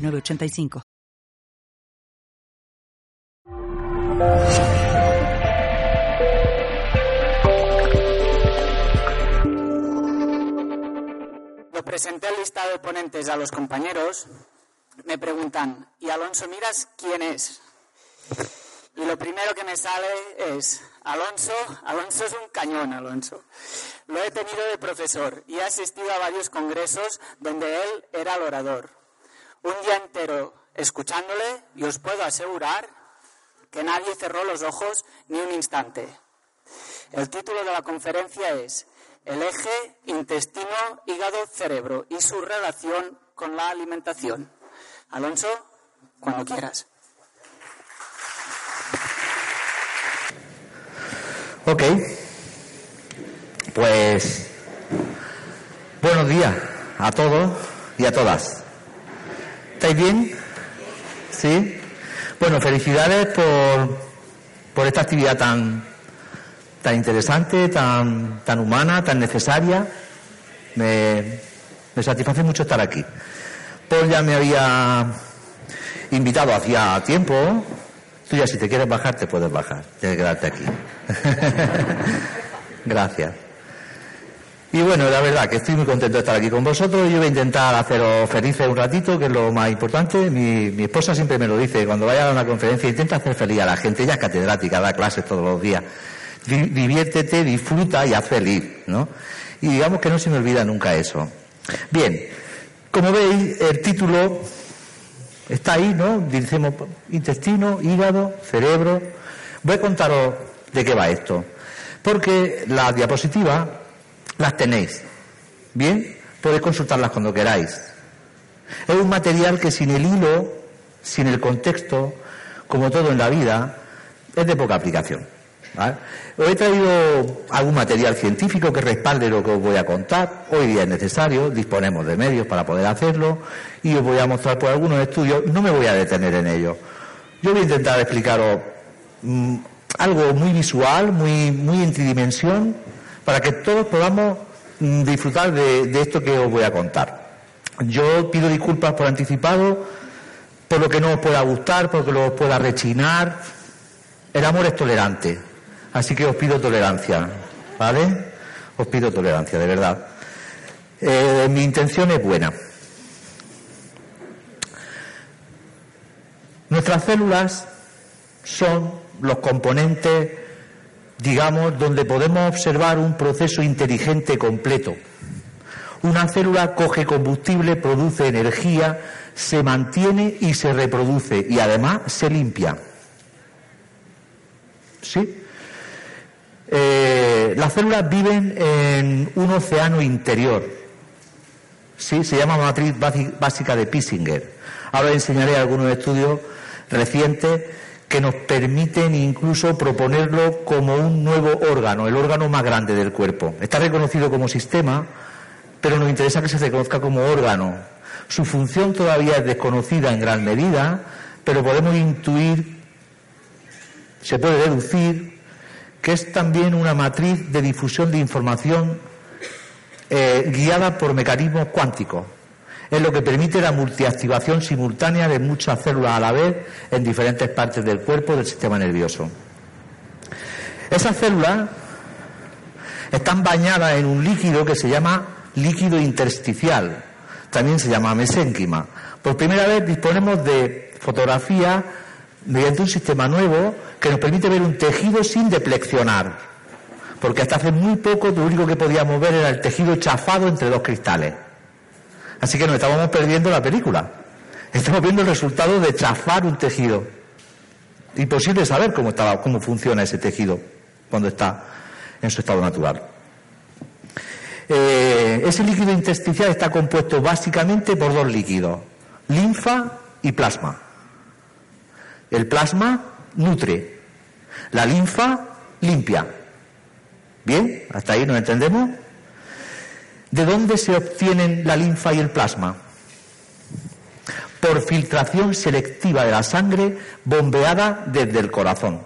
985. Lo presenté el listado de ponentes a los compañeros. Me preguntan, ¿y Alonso Miras quién es? Y lo primero que me sale es, Alonso, Alonso es un cañón, Alonso. Lo he tenido de profesor y he asistido a varios congresos donde él era el orador un día entero escuchándole y os puedo asegurar que nadie cerró los ojos ni un instante. El título de la conferencia es El eje intestino, hígado, cerebro y su relación con la alimentación. Alonso, cuando quieras. Ok, pues buenos días a todos y a todas. ¿Estáis bien? ¿Sí? Bueno, felicidades por, por esta actividad tan, tan interesante, tan, tan humana, tan necesaria. Me, me satisface mucho estar aquí. Paul ya me había invitado hacía tiempo. Tú ya si te quieres bajar, te puedes bajar. Tienes que quedarte aquí. Gracias. Y bueno, la verdad que estoy muy contento de estar aquí con vosotros. Yo voy a intentar haceros felices un ratito, que es lo más importante. Mi, mi esposa siempre me lo dice, cuando vaya a una conferencia, intenta hacer feliz a la gente. Ella es catedrática, da clases todos los días. Diviértete, disfruta y haz feliz, ¿no? Y digamos que no se me olvida nunca eso. Bien, como veis, el título está ahí, ¿no? Dicemos intestino, hígado, cerebro. Voy a contaros de qué va esto. Porque la diapositiva las tenéis. Bien, podéis consultarlas cuando queráis. Es un material que sin el hilo, sin el contexto, como todo en la vida, es de poca aplicación. Os he traído algún material científico que respalde lo que os voy a contar. Hoy día es necesario, disponemos de medios para poder hacerlo y os voy a mostrar por algunos estudios. No me voy a detener en ello. Yo voy a intentar explicaros mm, algo muy visual, muy, muy en tridimensión, para que todos podamos mm, disfrutar de, esto que os voy a contar. Yo pido disculpas por anticipado, por lo que no os pueda gustar, por lo que os pueda rechinar. El amor es tolerante, así que os pido tolerancia, ¿vale? Os pido tolerancia, de verdad. Eh, mi intención es buena. Nuestras células son los componentes digamos, donde podemos observar un proceso inteligente completo. Una célula coge combustible, produce energía, se mantiene y se reproduce y además se limpia. ¿Sí? Eh, las células viven en un océano interior. ¿Sí? Se llama matriz básica de Pissinger. Ahora enseñaré algunos estudios recientes que nos permiten incluso proponerlo como un nuevo órgano, el órgano más grande del cuerpo. Está reconocido como sistema, pero nos interesa que se reconozca como órgano. Su función todavía es desconocida en gran medida, pero podemos intuir, se puede deducir, que es también una matriz de difusión de información eh, guiada por mecanismos cuánticos es lo que permite la multiactivación simultánea de muchas células a la vez en diferentes partes del cuerpo del sistema nervioso. Esas células están bañadas en un líquido que se llama líquido intersticial, también se llama mesénquima. Por primera vez disponemos de fotografía mediante un sistema nuevo que nos permite ver un tejido sin depleccionar, porque hasta hace muy poco lo único que podíamos ver era el tejido chafado entre dos cristales. Así que nos estábamos perdiendo la película. Estamos viendo el resultado de chafar un tejido. Imposible saber cómo, cómo funciona ese tejido cuando está en su estado natural. Eh, ese líquido intersticial está compuesto básicamente por dos líquidos, linfa y plasma. El plasma nutre, la linfa limpia. ¿Bien? ¿Hasta ahí nos entendemos? ¿De dónde se obtienen la linfa y el plasma? Por filtración selectiva de la sangre bombeada desde el corazón.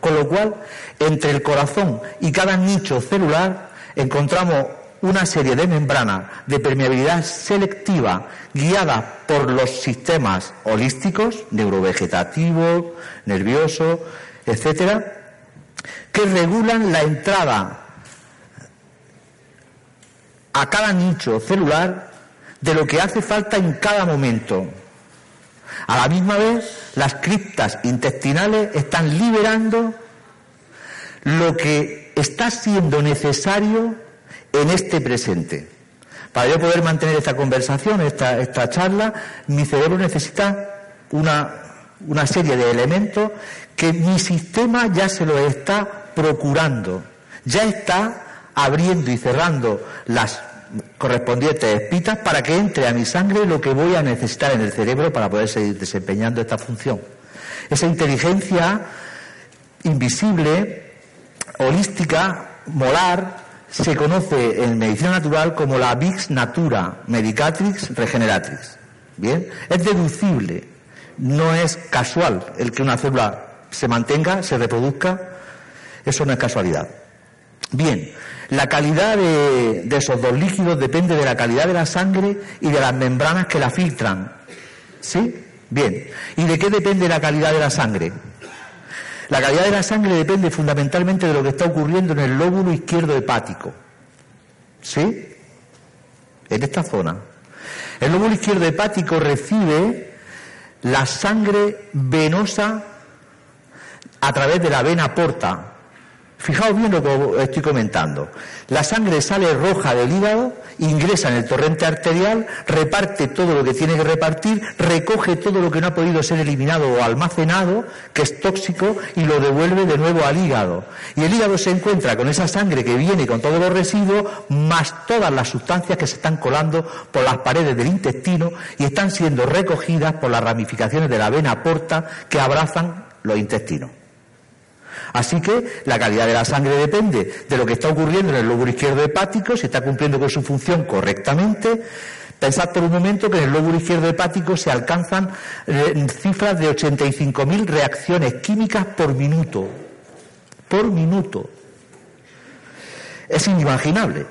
Con lo cual, entre el corazón y cada nicho celular encontramos una serie de membranas de permeabilidad selectiva guiadas por los sistemas holísticos, neurovegetativo, nervioso, etcétera, que regulan la entrada a cada nicho celular de lo que hace falta en cada momento. A la misma vez, las criptas intestinales están liberando lo que está siendo necesario en este presente. Para yo poder mantener esta conversación, esta, esta charla, mi cerebro necesita una, una serie de elementos que mi sistema ya se lo está procurando, ya está abriendo y cerrando las correspondientes espitas para que entre a mi sangre lo que voy a necesitar en el cerebro para poder seguir desempeñando esta función. Esa inteligencia invisible, holística, molar, se conoce en medicina natural como la Vix Natura Medicatrix Regeneratrix. Bien, es deducible, no es casual el que una célula se mantenga, se reproduzca, eso no es casualidad. Bien, la calidad de, esos dos líquidos depende de la calidad de la sangre y de las membranas que la filtran. ¿Sí? Bien. ¿Y de qué depende la calidad de la sangre? La calidad de la sangre depende fundamentalmente de lo que está ocurriendo en el lóbulo izquierdo hepático. ¿Sí? En esta zona. El lóbulo izquierdo hepático recibe la sangre venosa a través de la vena porta, Fijaos bien lo que estoy comentando. La sangre sale roja del hígado, ingresa en el torrente arterial, reparte todo lo que tiene que repartir, recoge todo lo que no ha podido ser eliminado o almacenado, que es tóxico, y lo devuelve de nuevo al hígado. Y el hígado se encuentra con esa sangre que viene con todos los residuos, más todas las sustancias que se están colando por las paredes del intestino y están siendo recogidas por las ramificaciones de la vena porta que abrazan los intestinos. Así que la calidad de la sangre depende de lo que está ocurriendo en el lóbulo izquierdo hepático, si está cumpliendo con su función correctamente. Pensad por un momento que en el lóbulo izquierdo hepático se alcanzan eh, cifras de 85.000 reacciones químicas por minuto. Por minuto. Es inimaginable.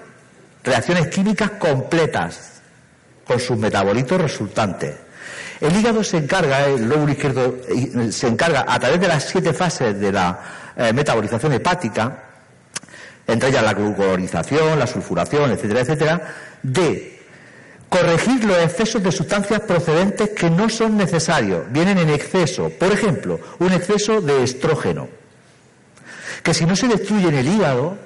Reacciones químicas completas con sus metabolitos resultantes. El hígado se encarga, el lóbulo izquierdo eh, se encarga a través de las siete fases de la eh, metabolización hepática, entre ellas la glucorización, la sulfuración, etcétera, etcétera, de corregir los excesos de sustancias procedentes que no son necesarios, vienen en exceso. Por ejemplo, un exceso de estrógeno, que si no se destruye en el hígado,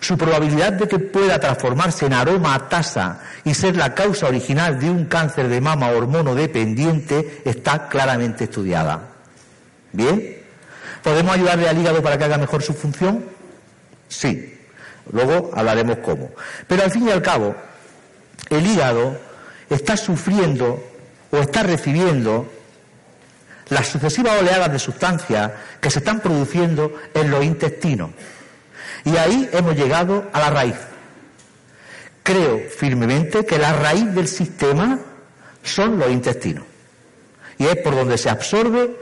su probabilidad de que pueda transformarse en aroma tasa y ser la causa original de un cáncer de mama hormono dependiente está claramente estudiada. ¿Bien? ¿Podemos ayudarle al hígado para que haga mejor su función? Sí. Luego hablaremos cómo. Pero al fin y al cabo, el hígado está sufriendo o está recibiendo las sucesivas oleadas de sustancias que se están produciendo en los intestinos. Y ahí hemos llegado a la raíz. Creo firmemente que la raíz del sistema son los intestinos. Y es por donde se absorbe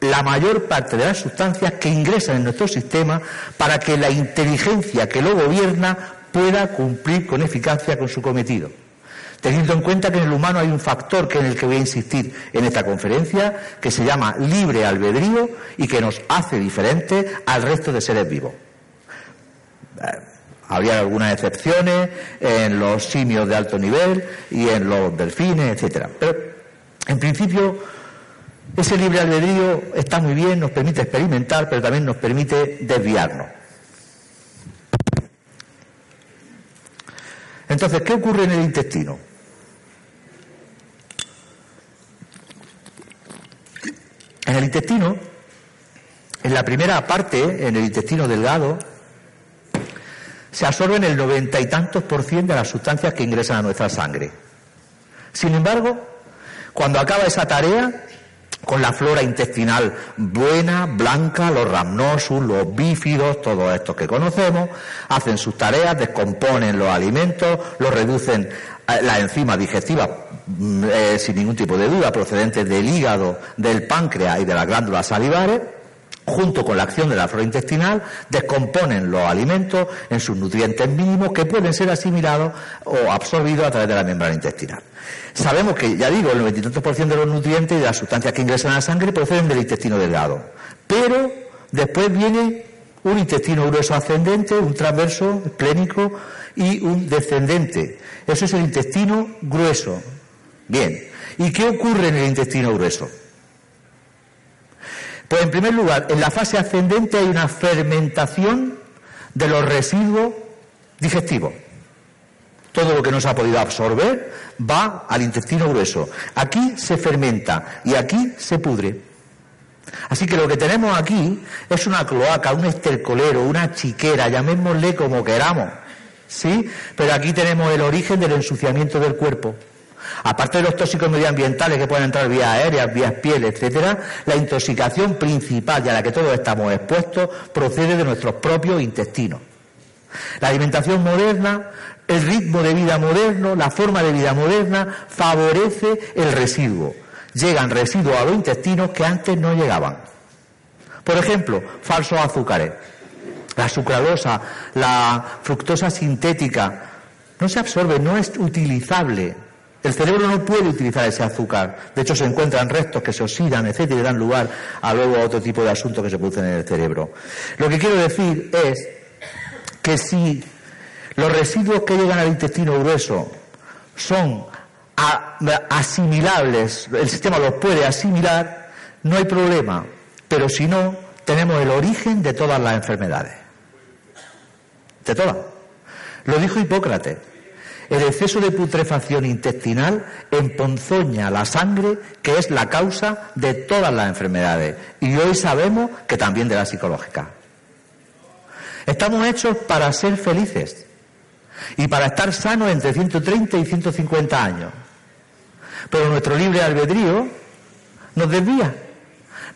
la mayor parte de las sustancias que ingresan en nuestro sistema para que la inteligencia que lo gobierna pueda cumplir con eficacia con su cometido. Teniendo en cuenta que en el humano hay un factor que en el que voy a insistir en esta conferencia, que se llama libre albedrío y que nos hace diferentes al resto de seres vivos. Eh, habría algunas excepciones en los simios de alto nivel y en los delfines, etcétera. Pero en principio ese libre albedrío está muy bien, nos permite experimentar, pero también nos permite desviarnos. Entonces, ¿qué ocurre en el intestino? En el intestino, en la primera parte, en el intestino delgado, se absorben el noventa y tantos por ciento de las sustancias que ingresan a nuestra sangre. Sin embargo, Cuando acaba esa tarea, con la flora intestinal buena, blanca, los rhamnosus, los bífidos, todos estos que conocemos, hacen sus tareas, descomponen los alimentos, los reducen las enzimas digestivas mm, eh, sin ningún tipo de duda procedentes del hígado, del páncreas y de las glándulas salivares junto con la acción de la flora intestinal, descomponen los alimentos en sus nutrientes mínimos que pueden ser asimilados o absorbidos a través de la membrana intestinal. Sabemos que, ya digo, el 93% de los nutrientes y de las sustancias que ingresan a la sangre proceden del intestino delgado. Pero después viene un intestino grueso ascendente, un transverso esplénico y un descendente. Eso es el intestino grueso. Bien. ¿Y qué ocurre en el intestino grueso? Pues en primer lugar, en la fase ascendente hay una fermentación de los residuos digestivos. Todo lo que no se ha podido absorber va al intestino grueso. Aquí se fermenta y aquí se pudre. Así que lo que tenemos aquí es una cloaca, un estercolero, una chiquera, llamémosle como queramos. ¿Sí? Pero aquí tenemos el origen del ensuciamiento del cuerpo. Aparte de los tóxicos medioambientales que pueden entrar vía aéreas, vías piel, etcétera, la intoxicación principal y a la que todos estamos expuestos procede de nuestros propios intestinos. La alimentación moderna, el ritmo de vida moderno, la forma de vida moderna favorece el residuo. Llegan residuos a los intestinos que antes no llegaban. Por ejemplo, falsos azúcares. La sucralosa, la fructosa sintética, no se absorbe, no es utilizable el cerebro no puede utilizar ese azúcar. De hecho, se encuentran restos que se oxidan, etcétera, y dan lugar a luego a otro tipo de asuntos que se producen en el cerebro. Lo que quiero decir es que si los residuos que llegan al intestino grueso son asimilables, el sistema los puede asimilar, no hay problema. Pero si no, tenemos el origen de todas las enfermedades. De todas. Lo dijo Hipócrates. El exceso de putrefacción intestinal emponzoña la sangre, que es la causa de todas las enfermedades. Y hoy sabemos que también de la psicológica. Estamos hechos para ser felices y para estar sanos entre 130 y 150 años. Pero nuestro libre albedrío nos desvía.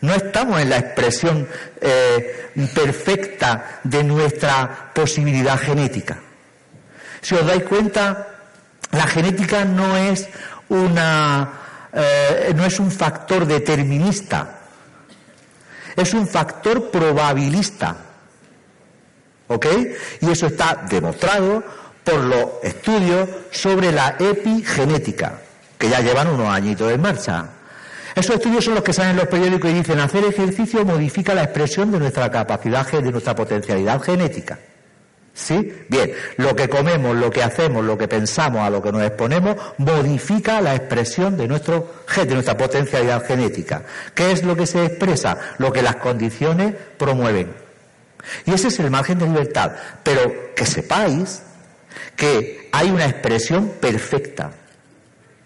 No estamos en la expresión eh, perfecta de nuestra posibilidad genética. Si os dais cuenta, la genética no es una eh, no es un factor determinista, es un factor probabilista. ¿Ok? Y eso está demostrado por los estudios sobre la epigenética, que ya llevan unos añitos en marcha. Esos estudios son los que salen en los periódicos y dicen hacer ejercicio modifica la expresión de nuestra capacidad, de nuestra potencialidad genética. ¿Sí? Bien, lo que comemos, lo que hacemos, lo que pensamos, a lo que nos exponemos, modifica la expresión de, nuestro, de nuestra potencialidad genética. ¿Qué es lo que se expresa? Lo que las condiciones promueven. Y ese es el margen de libertad. Pero que sepáis que hay una expresión perfecta.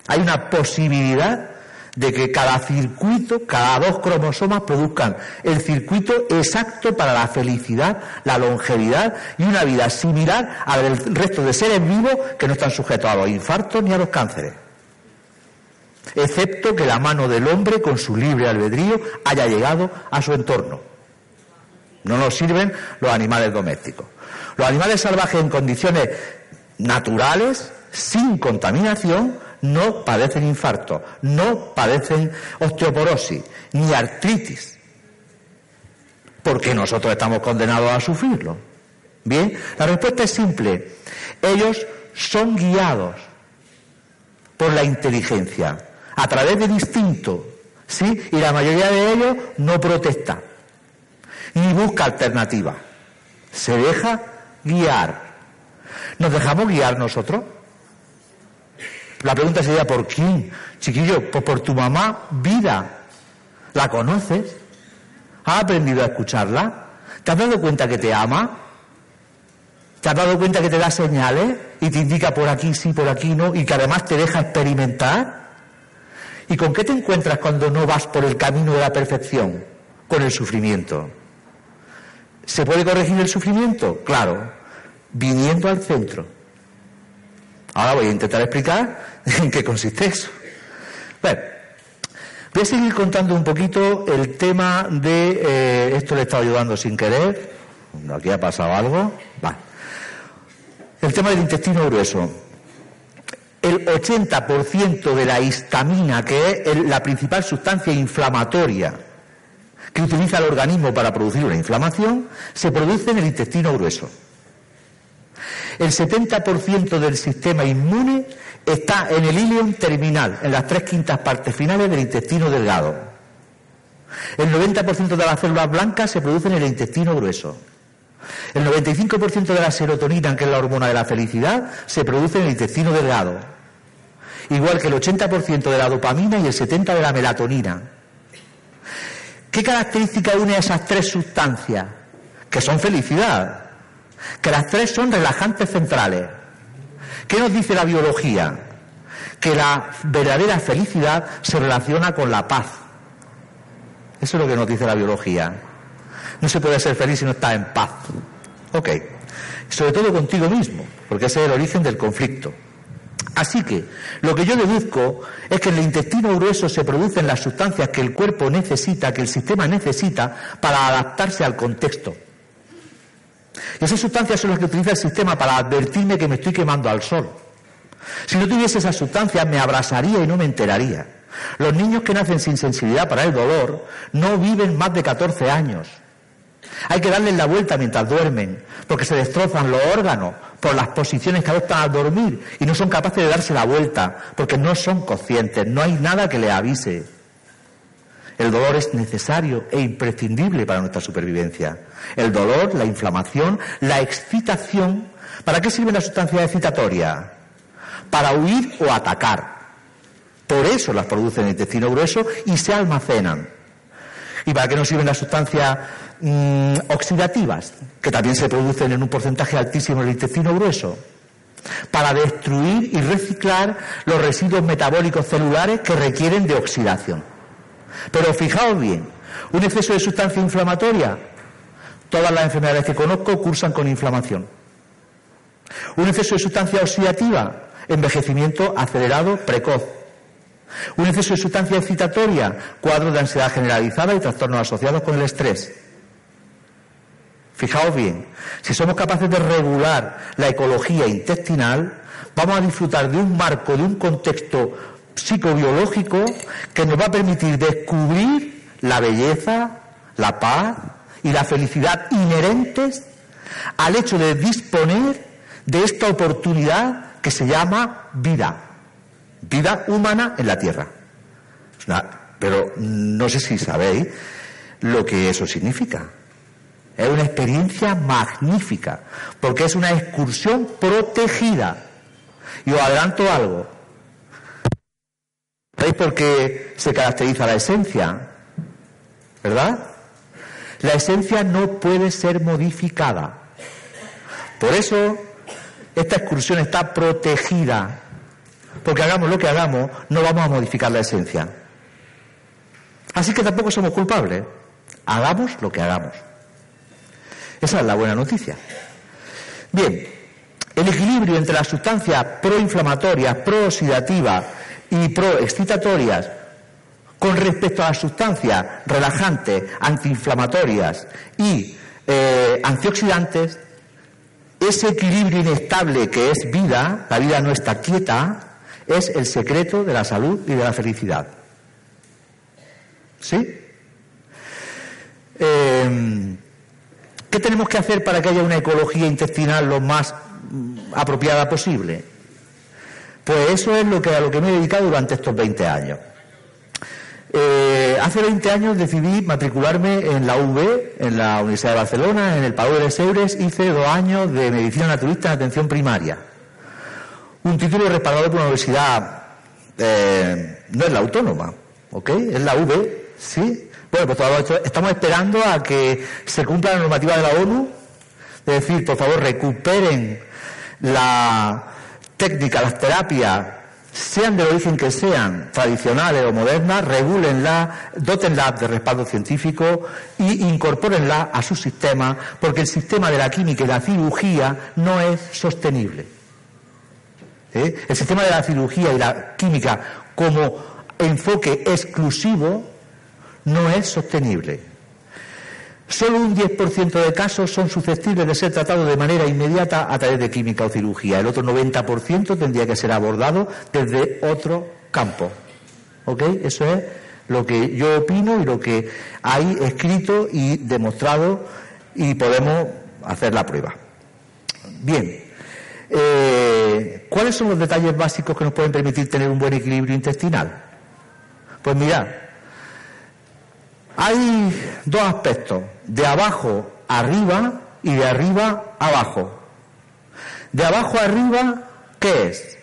Hay una posibilidad de que cada circuito, cada dos cromosomas produzcan el circuito exacto para la felicidad, la longevidad y una vida similar al del resto de seres vivos que no están sujetos a los infartos ni a los cánceres. Excepto que la mano del hombre, con su libre albedrío, haya llegado a su entorno. No nos sirven los animales domésticos. Los animales salvajes en condiciones naturales, sin contaminación, no padecen infarto, no padecen osteoporosis, ni artritis, porque nosotros estamos condenados a sufrirlo. Bien, la respuesta es simple. Ellos son guiados por la inteligencia, a través del instinto, ¿sí? Y la mayoría de ellos no protesta, ni busca alternativa. Se deja guiar. ¿Nos dejamos guiar nosotros? La pregunta sería, ¿por quién? Chiquillo, pues por tu mamá, vida. ¿La conoces? ¿Has aprendido a escucharla? ¿Te has dado cuenta que te ama? ¿Te has dado cuenta que te da señales y te indica por aquí sí, por aquí no, y que además te deja experimentar? ¿Y con qué te encuentras cuando no vas por el camino de la perfección? Con el sufrimiento. ¿Se puede corregir el sufrimiento? Claro, viniendo al centro Ahora voy a intentar explicar en qué consiste eso. Bueno, Voy a seguir contando un poquito el tema de, eh, esto le he estado ayudando sin querer, aquí ha pasado algo. El tema del intestino grueso. El 80% de la histamina, que es la principal sustancia inflamatoria que utiliza el organismo para producir una inflamación, se produce en el intestino grueso. El 70% del sistema inmune está en el ilion terminal, en las tres quintas partes finales del intestino delgado. El 90% de las células blancas se producen en el intestino grueso. El 95% de la serotonina, que es la hormona de la felicidad, se produce en el intestino delgado. Igual que el 80% de la dopamina y el 70% de la melatonina. ¿Qué característica une a esas tres sustancias? Que son felicidad. Que las tres son relajantes centrales. ¿Qué nos dice la biología? Que la verdadera felicidad se relaciona con la paz. Eso es lo que nos dice la biología. No se puede ser feliz si no está en paz. Ok. Sobre todo contigo mismo, porque ese es el origen del conflicto. Así que lo que yo deduzco es que en el intestino grueso se producen las sustancias que el cuerpo necesita, que el sistema necesita para adaptarse al contexto. Y esas sustancias son las que utiliza el sistema para advertirme que me estoy quemando al sol. Si no tuviese esas sustancias me abrasaría y no me enteraría. Los niños que nacen sin sensibilidad para el dolor no viven más de 14 años. Hay que darles la vuelta mientras duermen, porque se destrozan los órganos por las posiciones que adoptan al dormir y no son capaces de darse la vuelta, porque no son conscientes, no hay nada que les avise. El dolor es necesario e imprescindible para nuestra supervivencia. El dolor, la inflamación, la excitación. ¿Para qué sirve la sustancia excitatoria? Para huir o atacar. Por eso las produce en el intestino grueso y se almacenan. ¿Y para qué nos sirven las sustancias mm, oxidativas? Que también se producen en un porcentaje altísimo en el intestino grueso. Para destruir y reciclar los residuos metabólicos celulares que requieren de oxidación. Pero fijaos bien, un exceso de sustancia inflamatoria, todas las enfermedades que conozco cursan con inflamación. Un exceso de sustancia oxidativa, envejecimiento acelerado precoz. Un exceso de sustancia excitatoria, cuadros de ansiedad generalizada y trastornos asociados con el estrés. Fijaos bien, si somos capaces de regular la ecología intestinal, vamos a disfrutar de un marco, de un contexto psicobiológico que nos va a permitir descubrir la belleza, la paz y la felicidad inherentes al hecho de disponer de esta oportunidad que se llama vida, vida humana en la Tierra. Pero no sé si sabéis lo que eso significa. Es una experiencia magnífica, porque es una excursión protegida. Y os adelanto algo, ¿Veis por qué se caracteriza la esencia? ¿Verdad? La esencia no puede ser modificada. Por eso esta excursión está protegida. Porque hagamos lo que hagamos, no vamos a modificar la esencia. Así que tampoco somos culpables. Hagamos lo que hagamos. Esa es la buena noticia. Bien, el equilibrio entre las sustancias proinflamatorias, prooxidativas y proexcitatorias con respecto a las sustancias relajantes, antiinflamatorias y eh, antioxidantes, ese equilibrio inestable que es vida, la vida no está quieta, es el secreto de la salud y de la felicidad. ¿Sí? Em, ¿Qué tenemos que hacer para que haya una ecología intestinal lo más mm, apropiada posible? Pues eso es lo a lo que me he dedicado durante estos 20 años. Eh, hace 20 años decidí matricularme en la UV, en la Universidad de Barcelona, en el Pau de Seures. Hice dos años de medicina naturista en atención primaria. Un título respaldado por una universidad, eh, no es la autónoma, ¿ok? Es la UV, ¿sí? Bueno, pues todavía estamos esperando a que se cumpla la normativa de la ONU, es decir, por favor, recuperen la, técnicas, las terapias, sean del origen que sean, tradicionales o modernas, regúlenlas, dótenlas de respaldo científico y incorpórenlas a su sistema, porque el sistema de la química y la cirugía no es sostenible. ¿Eh? El sistema de la cirugía y la química como enfoque exclusivo no es sostenible. Solo un 10% de casos son susceptibles de ser tratados de manera inmediata a través de química o cirugía. El otro 90% tendría que ser abordado desde otro campo. ¿Ok? Eso es lo que yo opino y lo que hay escrito y demostrado y podemos hacer la prueba. Bien. Eh, ¿Cuáles son los detalles básicos que nos pueden permitir tener un buen equilibrio intestinal? Pues mirad, hay dos aspectos, de abajo arriba y de arriba abajo. De abajo arriba, ¿qué es?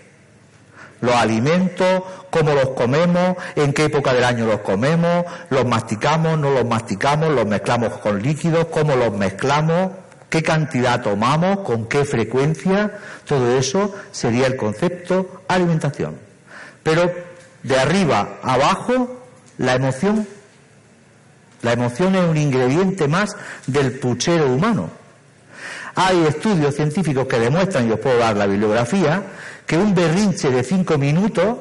Los alimentos, cómo los comemos, en qué época del año los comemos, los masticamos, no los masticamos, los mezclamos con líquidos, cómo los mezclamos, qué cantidad tomamos, con qué frecuencia, todo eso sería el concepto alimentación. Pero de arriba abajo, la emoción la emoción es un ingrediente más del puchero humano. Hay estudios científicos que demuestran, y os puedo dar la bibliografía, que un berrinche de cinco minutos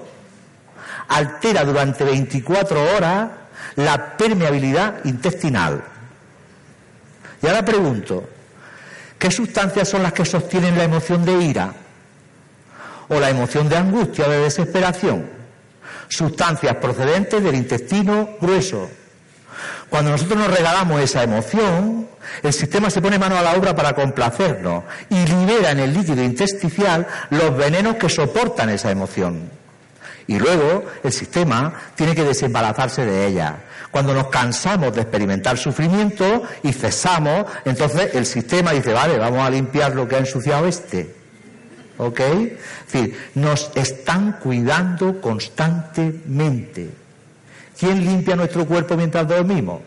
altera durante 24 horas la permeabilidad intestinal. Y ahora pregunto, ¿qué sustancias son las que sostienen la emoción de ira? ¿O la emoción de angustia o de desesperación? Sustancias procedentes del intestino grueso, cuando nosotros nos regalamos esa emoción, el sistema se pone mano a la obra para complacernos y libera en el líquido intersticial los venenos que soportan esa emoción. Y luego el sistema tiene que desembarazarse de ella. Cuando nos cansamos de experimentar sufrimiento y cesamos, entonces el sistema dice, vale, vamos a limpiar lo que ha ensuciado este. ¿Ok? Es decir, nos están cuidando constantemente. ¿Quién limpia nuestro cuerpo mientras dormimos?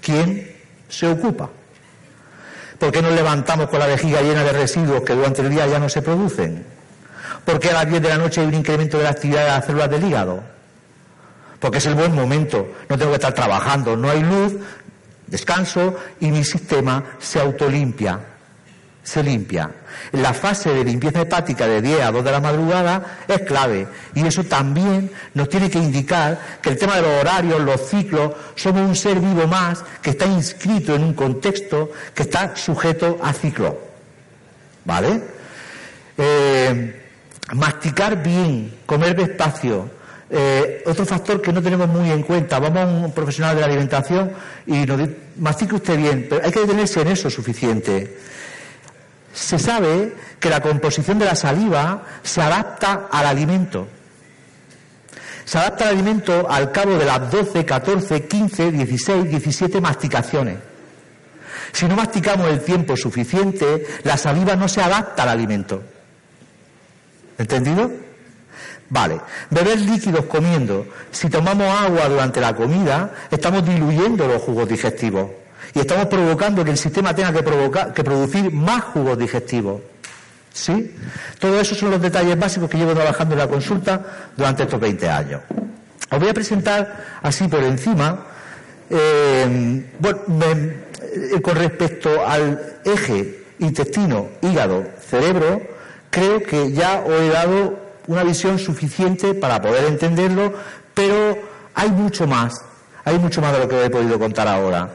¿Quién se ocupa? ¿Por qué nos levantamos con la vejiga llena de residuos que durante el día ya no se producen? ¿Por qué a las 10 de la noche hay un incremento de la actividad de las células del hígado? Porque es el buen momento, no tengo que estar trabajando, no hay luz, descanso y mi sistema se autolimpia se limpia. La fase de limpieza hepática de 10 a 2 de la madrugada es clave y eso también nos tiene que indicar que el tema de los horarios, los ciclos, somos un ser vivo más que está inscrito en un contexto que está sujeto a ciclo. ¿Vale? Eh, masticar bien, comer despacio, eh, otro factor que no tenemos muy en cuenta, vamos a un profesional de la alimentación y nos dice, mastique usted bien, pero hay que detenerse en eso suficiente. Se sabe que la composición de la saliva se adapta al alimento. Se adapta al alimento al cabo de las 12, 14, 15, 16, 17 masticaciones. Si no masticamos el tiempo suficiente, la saliva no se adapta al alimento. ¿Entendido? Vale. Beber líquidos comiendo. Si tomamos agua durante la comida, estamos diluyendo los jugos digestivos y estamos provocando que el sistema tenga que, provocar, que producir más jugos digestivos. ¿Sí? Todo eso son los detalles básicos que llevo trabajando en la consulta durante estos 20 años. Os voy a presentar así por encima, eh, bueno, eh, con respecto al eje intestino, hígado, cerebro, creo que ya os he dado una visión suficiente para poder entenderlo, pero hay mucho más, hay mucho más de lo que os he podido contar ahora.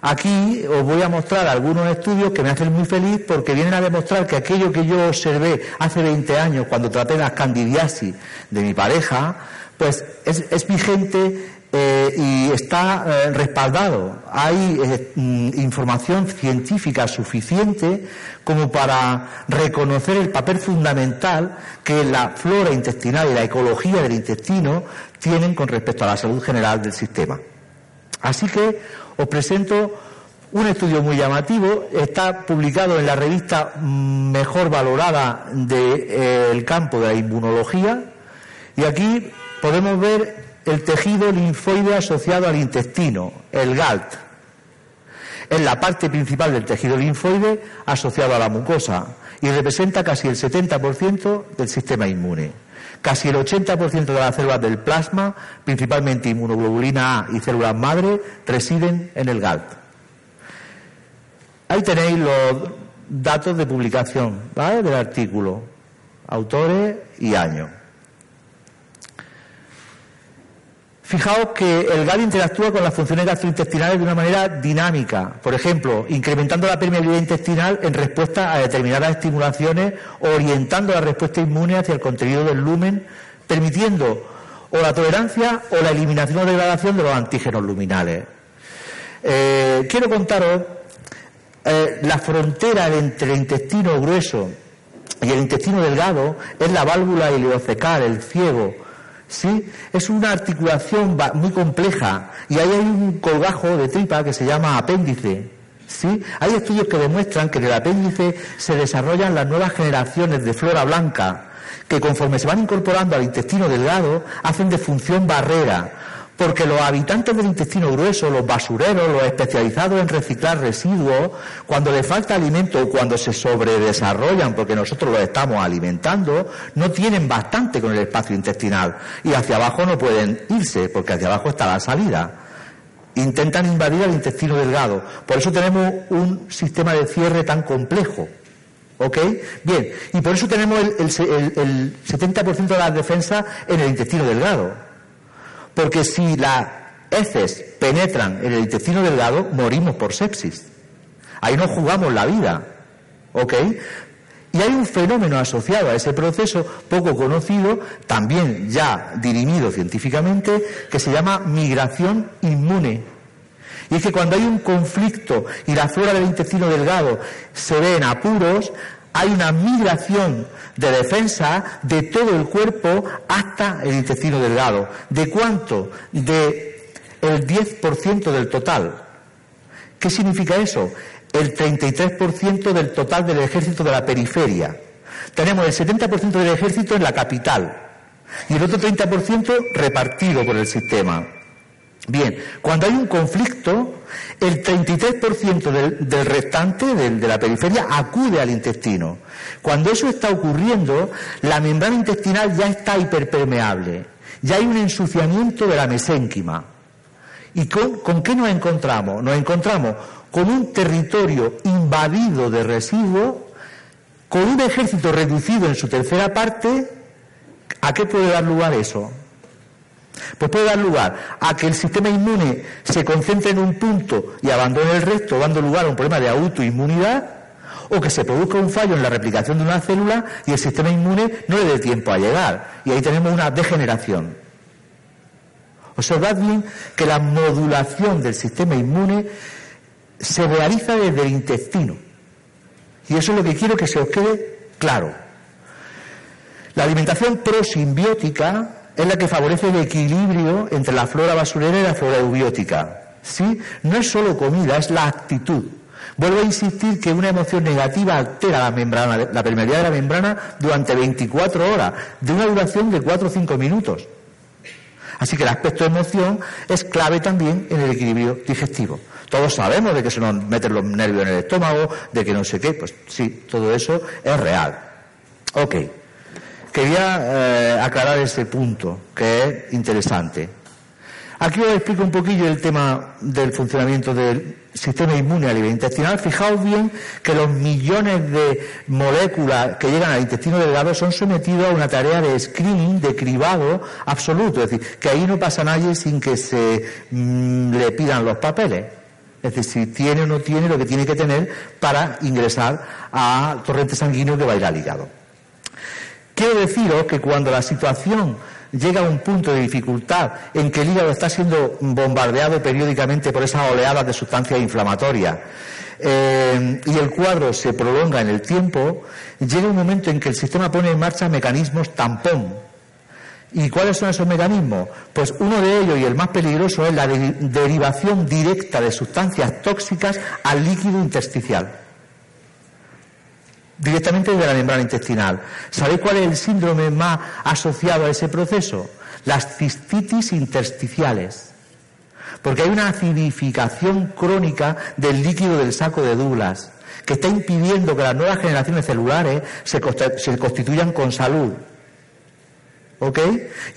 Aquí os voy a mostrar algunos estudios que me hacen muy feliz porque vienen a demostrar que aquello que yo observé hace 20 años cuando traté la candidiasis de mi pareja, pues es, vigente eh, y está eh, respaldado. Hay eh, mm, información científica suficiente como para reconocer el papel fundamental que la flora intestinal y la ecología del intestino tienen con respecto a la salud general del sistema. Así que os presento un estudio muy llamativo, está publicado en la revista mejor valorada del eh, campo de la inmunología y aquí podemos ver el tejido linfoide asociado al intestino, el GALT. Es la parte principal del tejido linfoide asociado a la mucosa y representa casi el 70% del sistema inmune. Casi el 80% de las células del plasma, principalmente inmunoglobulina A y células madre, residen en el GALT. Ahí tenéis los datos de publicación del artículo. autores y años. Fijaos que el GAD interactúa con las funciones gastrointestinales de una manera dinámica, por ejemplo, incrementando la permeabilidad intestinal en respuesta a determinadas estimulaciones, orientando la respuesta inmune hacia el contenido del lumen, permitiendo o la tolerancia o la eliminación o degradación de los antígenos luminales. Eh, quiero contaros eh, la frontera entre el intestino grueso y el intestino delgado es la válvula ileocecal, el ciego, ¿sí? Es una articulación muy compleja y ahí hay un colgajo de tripa que se llama apéndice, ¿sí? Hay estudios que demuestran que en el apéndice se desarrollan las nuevas generaciones de flora blanca que conforme se van incorporando al intestino delgado hacen de función barrera porque los habitantes del intestino grueso, los basureros, los especializados en reciclar residuos, cuando les falta alimento o cuando se sobredesarrollan porque nosotros los estamos alimentando, no tienen bastante con el espacio intestinal y hacia abajo no pueden irse porque hacia abajo está la salida. Intentan invadir el intestino delgado. Por eso tenemos un sistema de cierre tan complejo. ¿Ok? Bien, y por eso tenemos el, el 70% de las defensas en el intestino delgado. Porque si las heces penetran en el intestino delgado, morimos por sepsis. Ahí no jugamos la vida. ¿Ok? Y hay un fenómeno asociado a ese proceso poco conocido, también ya dirimido científicamente, que se llama migración inmune. Y es que cuando hay un conflicto y la flora del intestino delgado se ve en apuros, hay una migración de defensa de todo el cuerpo hasta el intestino delgado. ¿De cuánto? De el 10% del total. ¿Qué significa eso? El 33% del total del ejército de la periferia. Tenemos el 70% del ejército en la capital y el otro 30% repartido por el sistema. Bien, cuando hay un conflicto, el 33% del, del restante, de la periferia, acude al intestino. Cuando eso está ocurriendo, la membrana intestinal ya está hiperpermeable, ya hay un ensuciamiento de la mesénquima. ¿Y con, con qué nos encontramos? Nos encontramos con un territorio invadido de residuos, con un ejército reducido en su tercera parte. ¿A qué puede dar lugar eso? Pues puede dar lugar a que el sistema inmune se concentre en un punto y abandone el resto, dando lugar a un problema de autoinmunidad, o que se produzca un fallo en la replicación de una célula y el sistema inmune no le dé tiempo a llegar. Y ahí tenemos una degeneración. Observad bien que la modulación del sistema inmune se realiza desde el intestino. Y eso es lo que quiero que se os quede claro. La alimentación prosimbiótica es la que favorece el equilibrio entre la flora basurera y la flora eubiótica. ¿Sí? No es solo comida, es la actitud. Vuelvo a insistir que una emoción negativa altera la membrana, la permeabilidad de la membrana durante 24 horas, de una duración de 4 o 5 minutos. Así que el aspecto de emoción es clave también en el equilibrio digestivo. Todos sabemos de que se nos meten los nervios en el estómago, de que no sé qué, pues sí, todo eso es real. Ok. Quería eh, aclarar ese punto, que es interesante. Aquí os explico un poquillo el tema del funcionamiento del sistema inmune a nivel intestinal. Fijaos bien que los millones de moléculas que llegan al intestino delgado son sometidos a una tarea de screening, de cribado absoluto. Es decir, que ahí no pasa nadie sin que se mm, le pidan los papeles. Es decir, si tiene o no tiene lo que tiene que tener para ingresar al torrente sanguíneo que va a ir al hígado. Quiero deciros que cuando la situación llega a un punto de dificultad en que el hígado está siendo bombardeado periódicamente por esas oleadas de sustancias inflamatorias eh, y el cuadro se prolonga en el tiempo, llega un momento en que el sistema pone en marcha mecanismos tampón. ¿Y cuáles son esos mecanismos? Pues uno de ellos y el más peligroso es la derivación directa de sustancias tóxicas al líquido intersticial directamente de la membrana intestinal. ¿Sabéis cuál es el síndrome más asociado a ese proceso? Las cistitis intersticiales. Porque hay una acidificación crónica del líquido del saco de Douglas que está impidiendo que las nuevas generaciones celulares se, constituyan con salud. ¿Ok?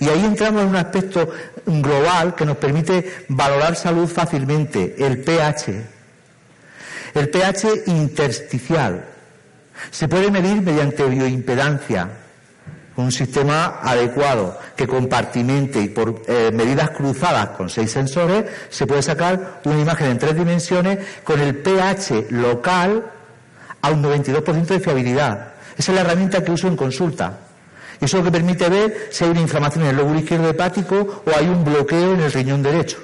Y ahí entramos en un aspecto global que nos permite valorar salud fácilmente, el pH. El pH intersticial. Se puede medir mediante bioimpedancia. un sistema adecuado que compartimente y por eh, medidas cruzadas con seis sensores se puede sacar una imagen en tres dimensiones con el pH local a un 92% de fiabilidad. Esa es la herramienta que uso en consulta. Y eso es lo que permite ver si hay una inflamación en el lóbulo izquierdo hepático o hay un bloqueo en el riñón derecho.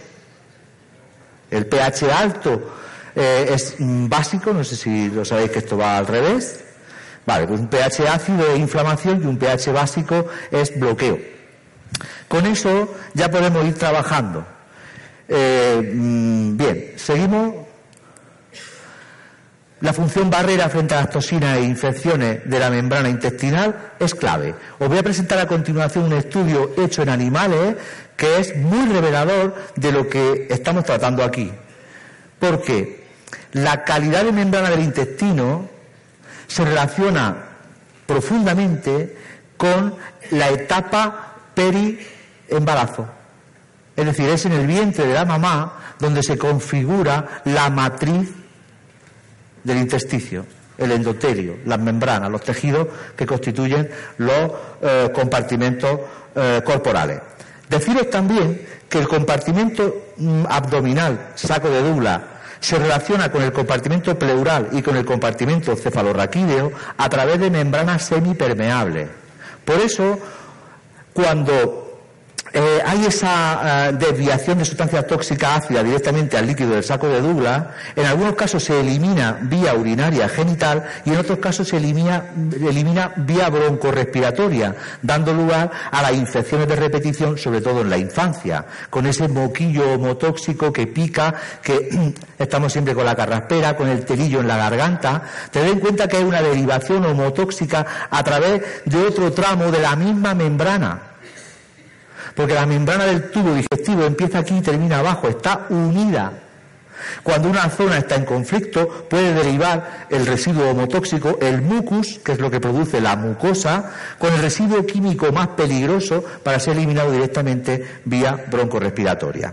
El pH alto eh, es básico, no sé si lo sabéis que esto va al revés. Vale, pues un pH ácido es inflamación y un pH básico es bloqueo. Con eso ya podemos ir trabajando. Eh, mm, bien, seguimos. La función barrera frente a las toxinas e infecciones de la membrana intestinal es clave. Os voy a presentar a continuación un estudio hecho en animales que es muy revelador de lo que estamos tratando aquí. Porque la calidad de membrana del intestino se relaciona profundamente con la etapa peri-embarazo. Es decir, es en el vientre de la mamá donde se configura la matriz del intesticio, el endotelio, las membranas, los tejidos que constituyen los eh, compartimentos eh, corporales. Deciros también que el compartimento mm, abdominal, saco de dula, se relaciona con el compartimento pleural y con el compartimento cefalorraquídeo a través de membranas semipermeables. Por eso, cuando eh, hay esa eh, desviación de sustancia tóxica ácida directamente al líquido del saco de Douglas, en algunos casos se elimina vía urinaria genital y en otros casos se elimina, elimina vía broncorrespiratoria, dando lugar a las infecciones de repetición, sobre todo en la infancia, con ese moquillo homotóxico que pica, que estamos siempre con la carraspera, con el telillo en la garganta. Tened en cuenta que hay una derivación homotóxica a través de otro tramo de la misma membrana porque la membrana del tubo digestivo empieza aquí y termina abajo, está unida. Cuando una zona está en conflicto, puede derivar el residuo homotóxico, el mucus, que es lo que produce la mucosa, con el residuo químico más peligroso para ser eliminado directamente vía broncorespiratoria.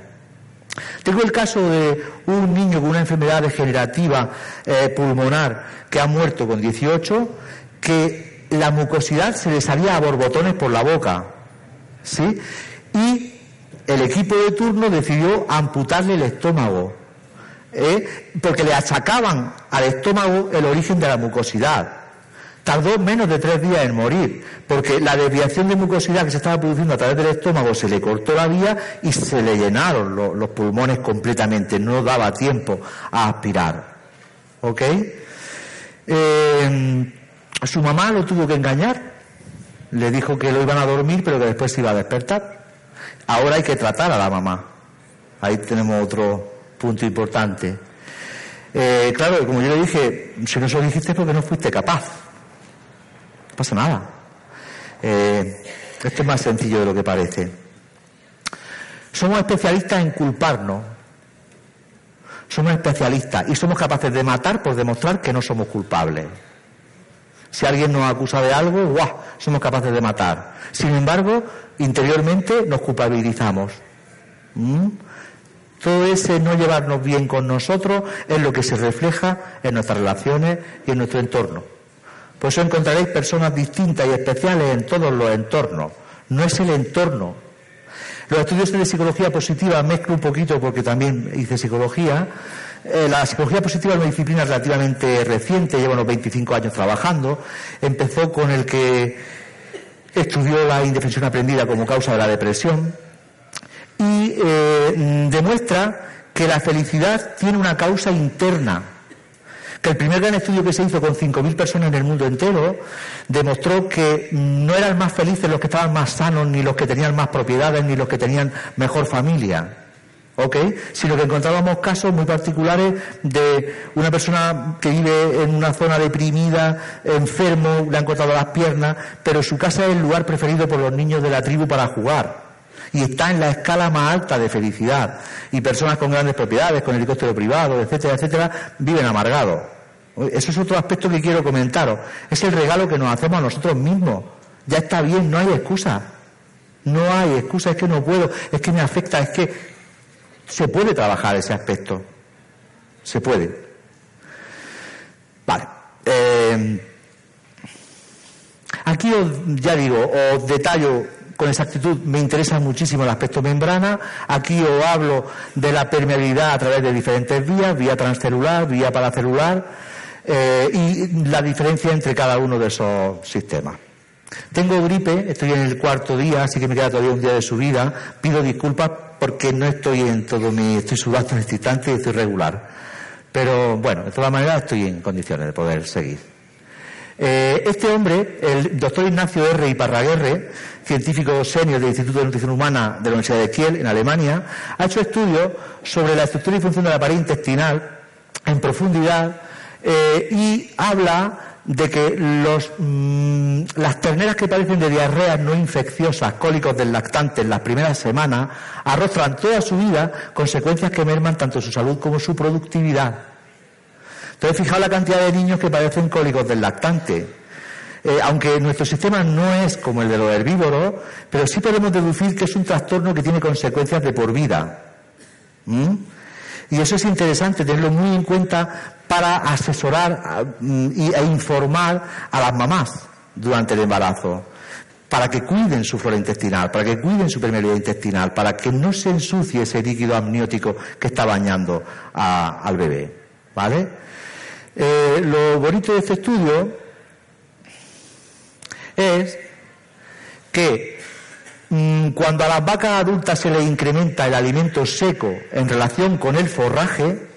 Tengo el caso de un niño con una enfermedad degenerativa eh, pulmonar que ha muerto con 18, que la mucosidad se le salía a borbotones por la boca. ¿Sí? Y el equipo de turno decidió amputarle el estómago, ¿eh? porque le achacaban al estómago el origen de la mucosidad. Tardó menos de tres días en morir, porque la desviación de mucosidad que se estaba produciendo a través del estómago se le cortó la vía y se le llenaron los, pulmones completamente, no daba tiempo a aspirar. ¿Ok? Eh, su mamá lo tuvo que engañar, le dijo que lo iban a dormir, pero que después se iba a despertar. Ahora hay que tratar a la mamá. Ahí tenemos otro punto importante. Eh, claro, como yo le dije, si no se lo dijiste porque no fuiste capaz. No pasa nada. Eh, esto es más sencillo de lo que parece. Somos especialistas en culparnos. Somos especialistas y somos capaces de matar por demostrar que no somos culpables. Si alguien nos acusa de algo, ¡guau! somos capaces de matar. Sin embargo, interiormente nos culpabilizamos. ¿Mm? Todo ese no llevarnos bien con nosotros es lo que se refleja en nuestras relaciones y en nuestro entorno. Por eso encontraréis personas distintas y especiales en todos los entornos. No es el entorno. Los estudios de psicología positiva mezclo un poquito porque también hice psicología eh, la psicología positiva es una disciplina relativamente reciente, lleva unos 25 años trabajando. Empezó con el que estudió la indefensión aprendida como causa de la depresión y eh, demuestra que la felicidad tiene una causa interna. Que el primer gran estudio que se hizo con 5.000 personas en el mundo entero demostró que no eran más felices los que estaban más sanos, ni los que tenían más propiedades, ni los que tenían mejor familia ¿ok? Sino que encontrábamos casos muy particulares de una persona que vive en una zona deprimida, enfermo, le han cortado las piernas, pero su casa es el lugar preferido por los niños de la tribu para jugar. Y está en la escala más alta de felicidad. Y personas con grandes propiedades, con helicóptero privado, etcétera, etcétera, viven amargados. Eso es otro aspecto que quiero comentaros. Es el regalo que nos hacemos a nosotros mismos. Ya está bien, no hay excusa. No hay excusa, es que no puedo, es que me afecta, es que se puede trabajar ese aspecto. Se puede. Vale. Eh, aquí os, ya digo, os detallo con exactitud, me interesa muchísimo el aspecto membrana. Aquí os hablo de la permeabilidad a través de diferentes vías, vía transcelular, vía paracelular, eh, y la diferencia entre cada uno de esos sistemas. Tengo gripe, estoy en el cuarto día, así que me queda todavía un día de subida. Pido disculpas porque no estoy en todo mi, estoy sudando en este y estoy regular. Pero bueno, de todas maneras estoy en condiciones de poder seguir. Eh, este hombre, el doctor Ignacio R. Iparraguerre, científico senior del Instituto de Nutrición Humana de la Universidad de Kiel, en Alemania, ha hecho estudios sobre la estructura y función de la pared intestinal en profundidad eh, y habla de que los, mm, las terneras que padecen de diarreas no infecciosas, cólicos del lactante en las primeras semanas, arrostran toda su vida consecuencias que merman tanto su salud como su productividad. Entonces, fijaos la cantidad de niños que padecen cólicos del lactante. Eh, aunque nuestro sistema no es como el de los herbívoros, pero sí podemos deducir que es un trastorno que tiene consecuencias de por vida. ¿Mm? Y eso es interesante tenerlo muy en cuenta para asesorar e informar a las mamás durante el embarazo, para que cuiden su flora intestinal, para que cuiden su permeabilidad intestinal, para que no se ensucie ese líquido amniótico que está bañando al bebé. ¿Vale? Eh, lo bonito de este estudio es que mm, cuando a las vacas adultas se les incrementa el alimento seco en relación con el forraje,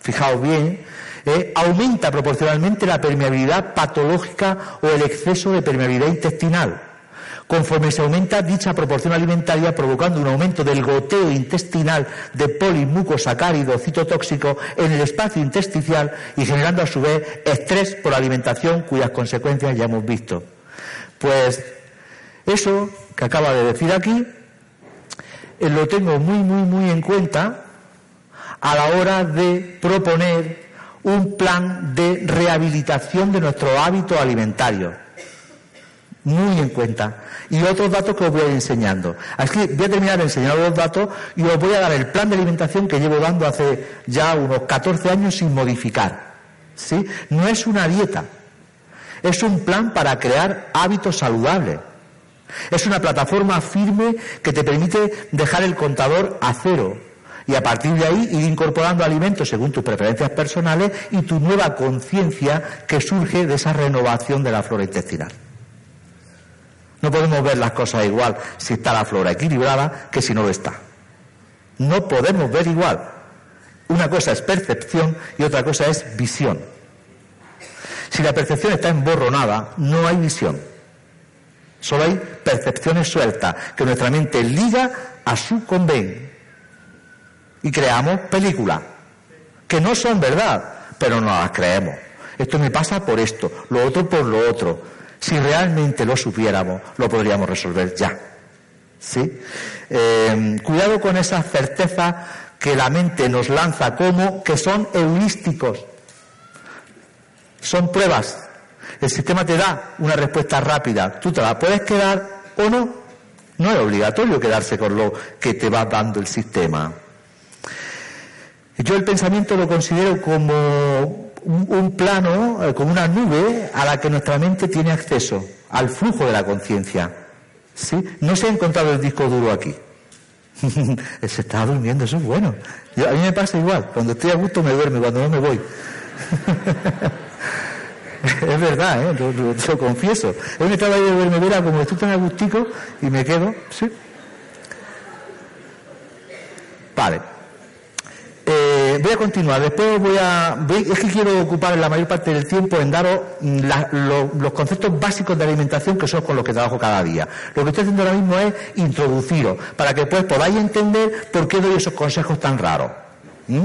fijaos bien, eh, aumenta proporcionalmente la permeabilidad patológica o el exceso de permeabilidad intestinal, conforme se aumenta dicha proporción alimentaria, provocando un aumento del goteo intestinal de polimucosacárido citotóxico en el espacio intersticial y generando a su vez estrés por alimentación, cuyas consecuencias ya hemos visto. Pues eso que acaba de decir aquí, eh, lo tengo muy, muy, muy en cuenta a la hora de proponer un plan de rehabilitación de nuestro hábito alimentario. Muy en cuenta. Y otros datos que os voy a enseñando. Así que voy a terminar de enseñar los datos y os voy a dar el plan de alimentación que llevo dando hace ya unos 14 años sin modificar. ¿Sí? No es una dieta. Es un plan para crear hábitos saludables. Es una plataforma firme que te permite dejar el contador a cero y a partir de ahí ir incorporando alimentos según tus preferencias personales y tu nueva conciencia que surge de esa renovación de la flora intestinal. No podemos ver las cosas igual si está la flora equilibrada que si no lo está. No podemos ver igual. Una cosa es percepción y otra cosa es visión. Si la percepción está emborronada, no hay visión. Solo hay percepciones sueltas que nuestra mente liga a su convenio y creamos películas que no son verdad, pero no las creemos. Esto me pasa por esto, lo otro por lo otro. Si realmente lo supiéramos, lo podríamos resolver ya. ¿Sí? Eh, cuidado con esas certezas que la mente nos lanza como que son heurísticos. Son pruebas. El sistema te da una respuesta rápida. Tú te la puedes quedar o no. No es obligatorio quedarse con lo que te va dando el sistema. Yo el pensamiento lo considero como un, plano, eh, como una nube a la que nuestra mente tiene acceso, al flujo de la conciencia. ¿Sí? No se ha encontrado el disco duro aquí. se está durmiendo, eso es bueno. a mí me pasa igual, cuando estoy a gusto me duerme, cuando no me voy. es verdad, ¿eh? lo, confieso. He estado ahí de duerme, como estoy tan agustico y me quedo, ¿sí? Vale. Eh, voy a continuar, después voy a... es que quiero ocupar la mayor parte del tiempo en daros mm, los conceptos básicos de alimentación que son con los que trabajo cada día. Lo que estoy haciendo ahora mismo es introduciros para que pues podáis entender por qué doy esos consejos tan raros.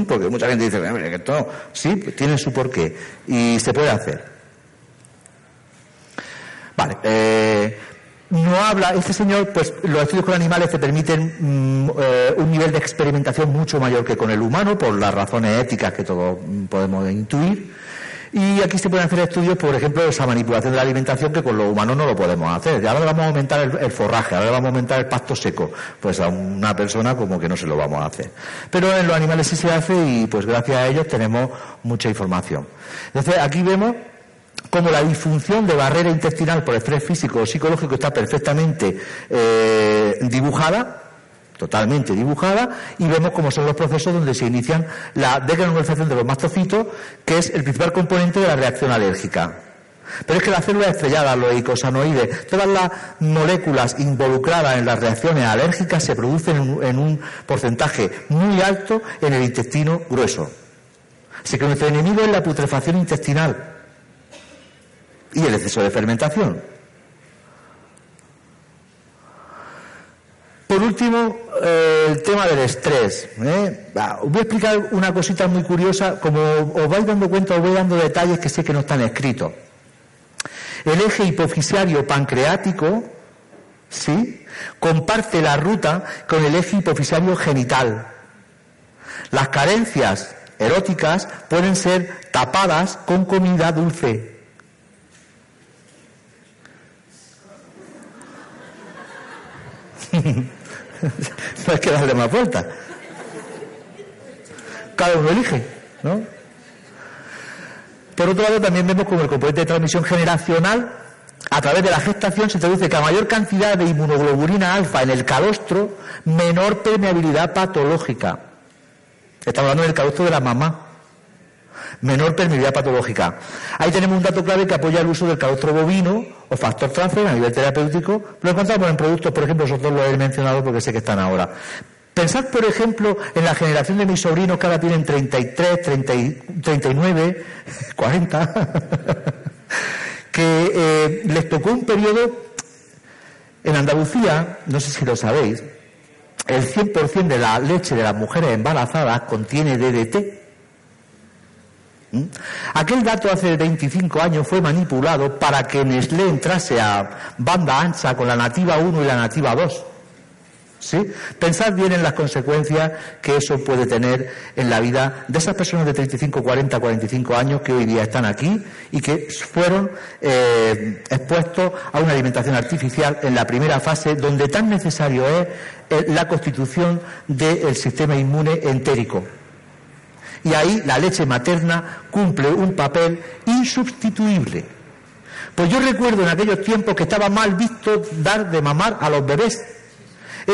Porque mucha gente dice, que esto sí, tiene su porqué y se puede hacer. Vale, eh, no habla, este señor, pues los estudios con animales te permiten mm, eh, un nivel de experimentación mucho mayor que con el humano, por las razones éticas que todos mm, podemos intuir. Y aquí se pueden hacer estudios, por ejemplo, de esa manipulación de la alimentación que con los humanos no lo podemos hacer. Ahora vamos a aumentar el, forraje, ahora vamos a aumentar el pasto seco. Pues a una persona como que no se lo vamos a hacer. Pero en los animales sí se hace y pues gracias a ellos tenemos mucha información. Entonces aquí vemos como la disfunción de barrera intestinal por estrés físico o psicológico está perfectamente eh, dibujada, totalmente dibujada, y vemos cómo son los procesos donde se inician la degranulación de los mastocitos, que es el principal componente de la reacción alérgica. Pero es que las células estrelladas, los eicosanoides, todas las moléculas involucradas en las reacciones alérgicas se producen en un porcentaje muy alto en el intestino grueso. Así que nuestro enemigo es la putrefacción intestinal y el exceso de fermentación. Por último, eh, el tema del estrés. ¿eh? Os voy a explicar una cosita muy curiosa, como os vais dando cuenta, os voy dando detalles que sé que no están escritos. El eje hipofisiario pancreático, ¿sí? Comparte la ruta con el eje hipofisiario genital. Las carencias eróticas pueden ser tapadas con comida dulce. No hay que darle más vuelta. Cada uno elige, ¿no? Por otro lado, también vemos como el componente de transmisión generacional, a través de la gestación, se traduce que a mayor cantidad de inmunoglobulina alfa en el calostro, menor permeabilidad patológica. Estamos hablando del calostro de la mamá. Menor permeabilidad patológica. Ahí tenemos un dato clave que apoya el uso del calostro bovino o factor transfer a nivel terapéutico. Lo encontramos en productos, por ejemplo, nosotros lo he mencionado porque sé que están ahora. Pensad, por ejemplo, en la generación de mis sobrinos que ahora tienen 33, 39, 40, que eh, les tocó un periodo en Andalucía, no sé si lo sabéis, el 100% de la leche de las mujeres embarazadas contiene DDT. ¿Mm? Aquel dato hace 25 años fue manipulado para que Nestlé entrase a banda ancha con la nativa 1 y la nativa 2. ¿Sí? Pensad bien en las consecuencias que eso puede tener en la vida de esas personas de 35, 40, 45 años que hoy día están aquí y que fueron eh, expuestos a una alimentación artificial en la primera fase donde tan necesario es eh, la constitución del sistema inmune entérico. Y ahí la leche materna cumple un papel insubstituible. Pues yo recuerdo en aquellos tiempos que estaba mal visto dar de mamar a los bebés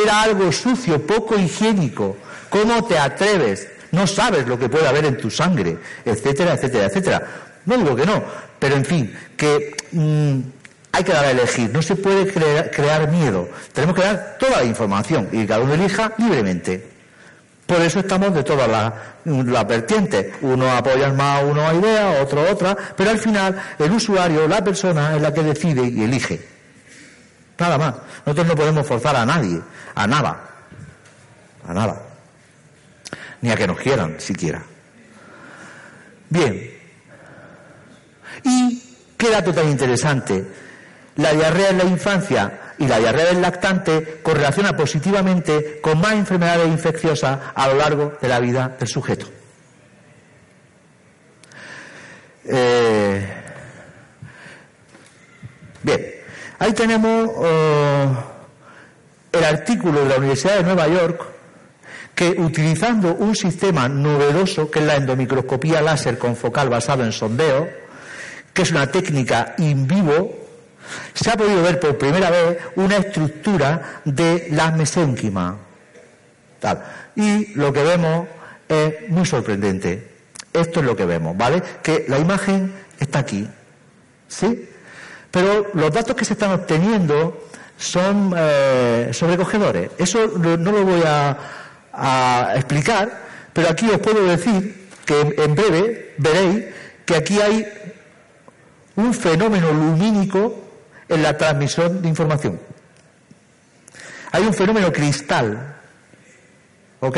era algo sucio, poco higiénico. ¿Cómo te atreves? No sabes lo que puede haber en tu sangre, etcétera, etcétera, etcétera. No digo que no, pero en fin, que mm, hay que dar a elegir. No se puede crear, miedo. Tenemos que dar toda la información y cada uno elija libremente. Por eso estamos de todas las la vertientes. Uno apoya más una idea, otro otra, pero al final el usuario, la persona, es la que decide y elige. Nada más. Nosotros no podemos forzar a nadie, a nada, a nada. Ni a que nos quieran siquiera. Bien. Y qué dato tan interesante. La diarrea en la infancia y la diarrea del lactante correlaciona positivamente con más enfermedades infecciosas a lo largo de la vida del sujeto. Eh, bien, Ahí tenemos eh, el artículo de la Universidad de Nueva York que utilizando un sistema novedoso que es la endomicroscopía láser con focal basado en sondeo, que es una técnica in vivo, se ha podido ver por primera vez una estructura de la mesénquima. Y lo que vemos es muy sorprendente. Esto es lo que vemos, ¿vale? Que la imagen está aquí. ¿Sí? Pero los datos que se están obteniendo son eh, sobrecogedores. Eso no, lo voy a, explicar, pero aquí os puedo decir que en breve veréis que aquí hay un fenómeno lumínico en la transmisión de información. Hay un fenómeno cristal. ¿Ok?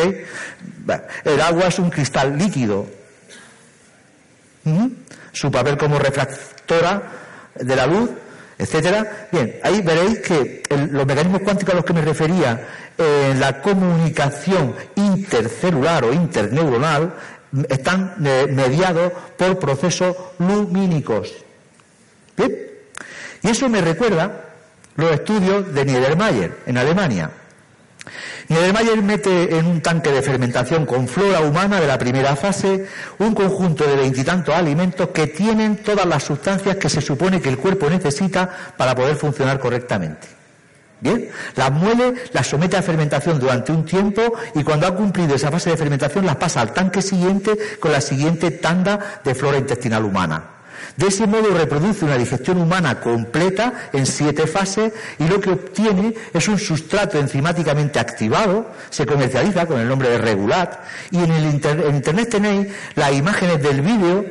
El agua es un cristal líquido. Su papel como refractora de la luz, etcétera. Bien, ahí veréis que los mecanismos cuánticos a los que me refería en la comunicación intercelular o interneuronal están eh, mediados por procesos lumínicos. Y eso me recuerda los estudios de Niedermayer en Alemania. Niedermayer mete en un tanque de fermentación con flora humana de la primera fase un conjunto de veintitantos alimentos que tienen todas las sustancias que se supone que el cuerpo necesita para poder funcionar correctamente. Bien, las muele, las somete a fermentación durante un tiempo y cuando ha cumplido esa fase de fermentación las pasa al tanque siguiente con la siguiente tanda de flora intestinal humana. De ese modo reproduce una digestión humana completa en siete fases y lo que obtiene es un sustrato enzimáticamente activado, se comercializa con el nombre de Regulat y en, el Internet tenéis las imágenes del vídeo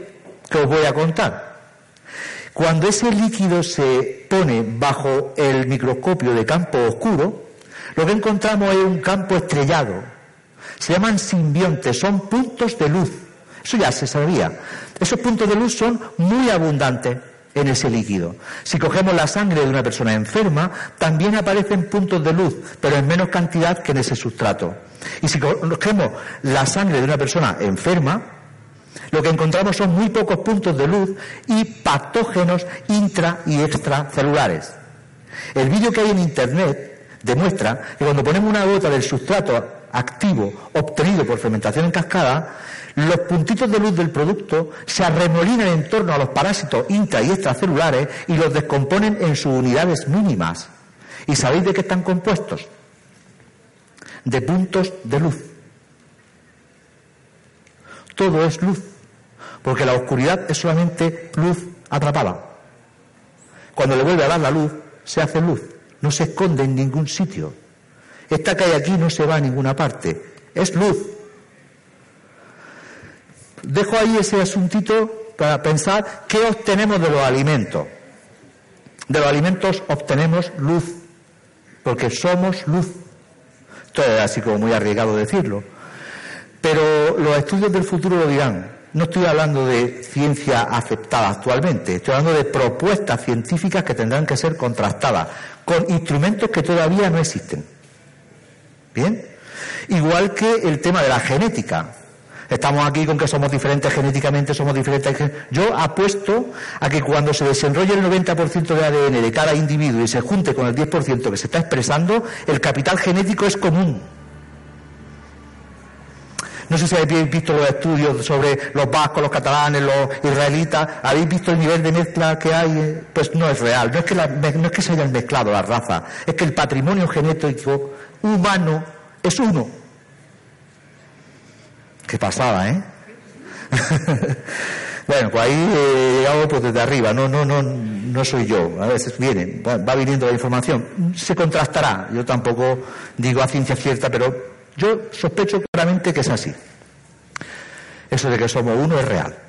que os voy a contar. Cuando ese líquido se pone bajo el microscopio de campo oscuro, lo que encontramos es un campo estrellado. Se llaman simbiontes, son puntos de luz. Eso ya se sabía. Esos puntos de luz son muy abundantes en ese líquido. Si cogemos la sangre de una persona enferma, también aparecen puntos de luz, pero en menos cantidad que en ese sustrato. Y si cogemos la sangre de una persona enferma, lo que encontramos son muy pocos puntos de luz y patógenos intra y extracelulares. El vídeo que hay en Internet demuestra que cuando ponemos una gota del sustrato activo obtenido por fermentación en cascada, los puntitos de luz del producto se arremolinan en torno a los parásitos intra y extracelulares y los descomponen en sus unidades mínimas. ¿Y sabéis de qué están compuestos? De puntos de luz. Todo es luz, porque la oscuridad es solamente luz atrapada. Cuando le vuelve a dar la luz, se hace luz, no se esconde en ningún sitio. Esta que hay aquí no se va a ninguna parte, es luz. Dejo ahí ese asuntito para pensar qué obtenemos de los alimentos. De los alimentos obtenemos luz, porque somos luz. Esto es así como muy arriesgado decirlo. Pero los estudios del futuro lo dirán. No estoy hablando de ciencia aceptada actualmente, estoy hablando de propuestas científicas que tendrán que ser contrastadas con instrumentos que todavía no existen. ¿Bien? Igual que el tema de la genética. Estamos aquí con que somos diferentes genéticamente, somos diferentes. Yo apuesto a que cuando se desenrolle el 90% de ADN de cada individuo y se junte con el 10% que se está expresando, el capital genético es común. No sé si habéis visto los estudios sobre los vascos, los catalanes, los israelitas. ¿Habéis visto el nivel de mezcla que hay? Pues no es real. No es que, no es que se hayan mezclado las razas. Es que el patrimonio genético humano es uno. Qué pasada, ¿eh? bueno, pues ahí he llegado pues desde arriba, no, no, no, no soy yo. A veces viene, va viniendo la información. Se contrastará. Yo tampoco digo a ciencia cierta, pero yo sospecho claramente que es así. Eso de que somos uno es real.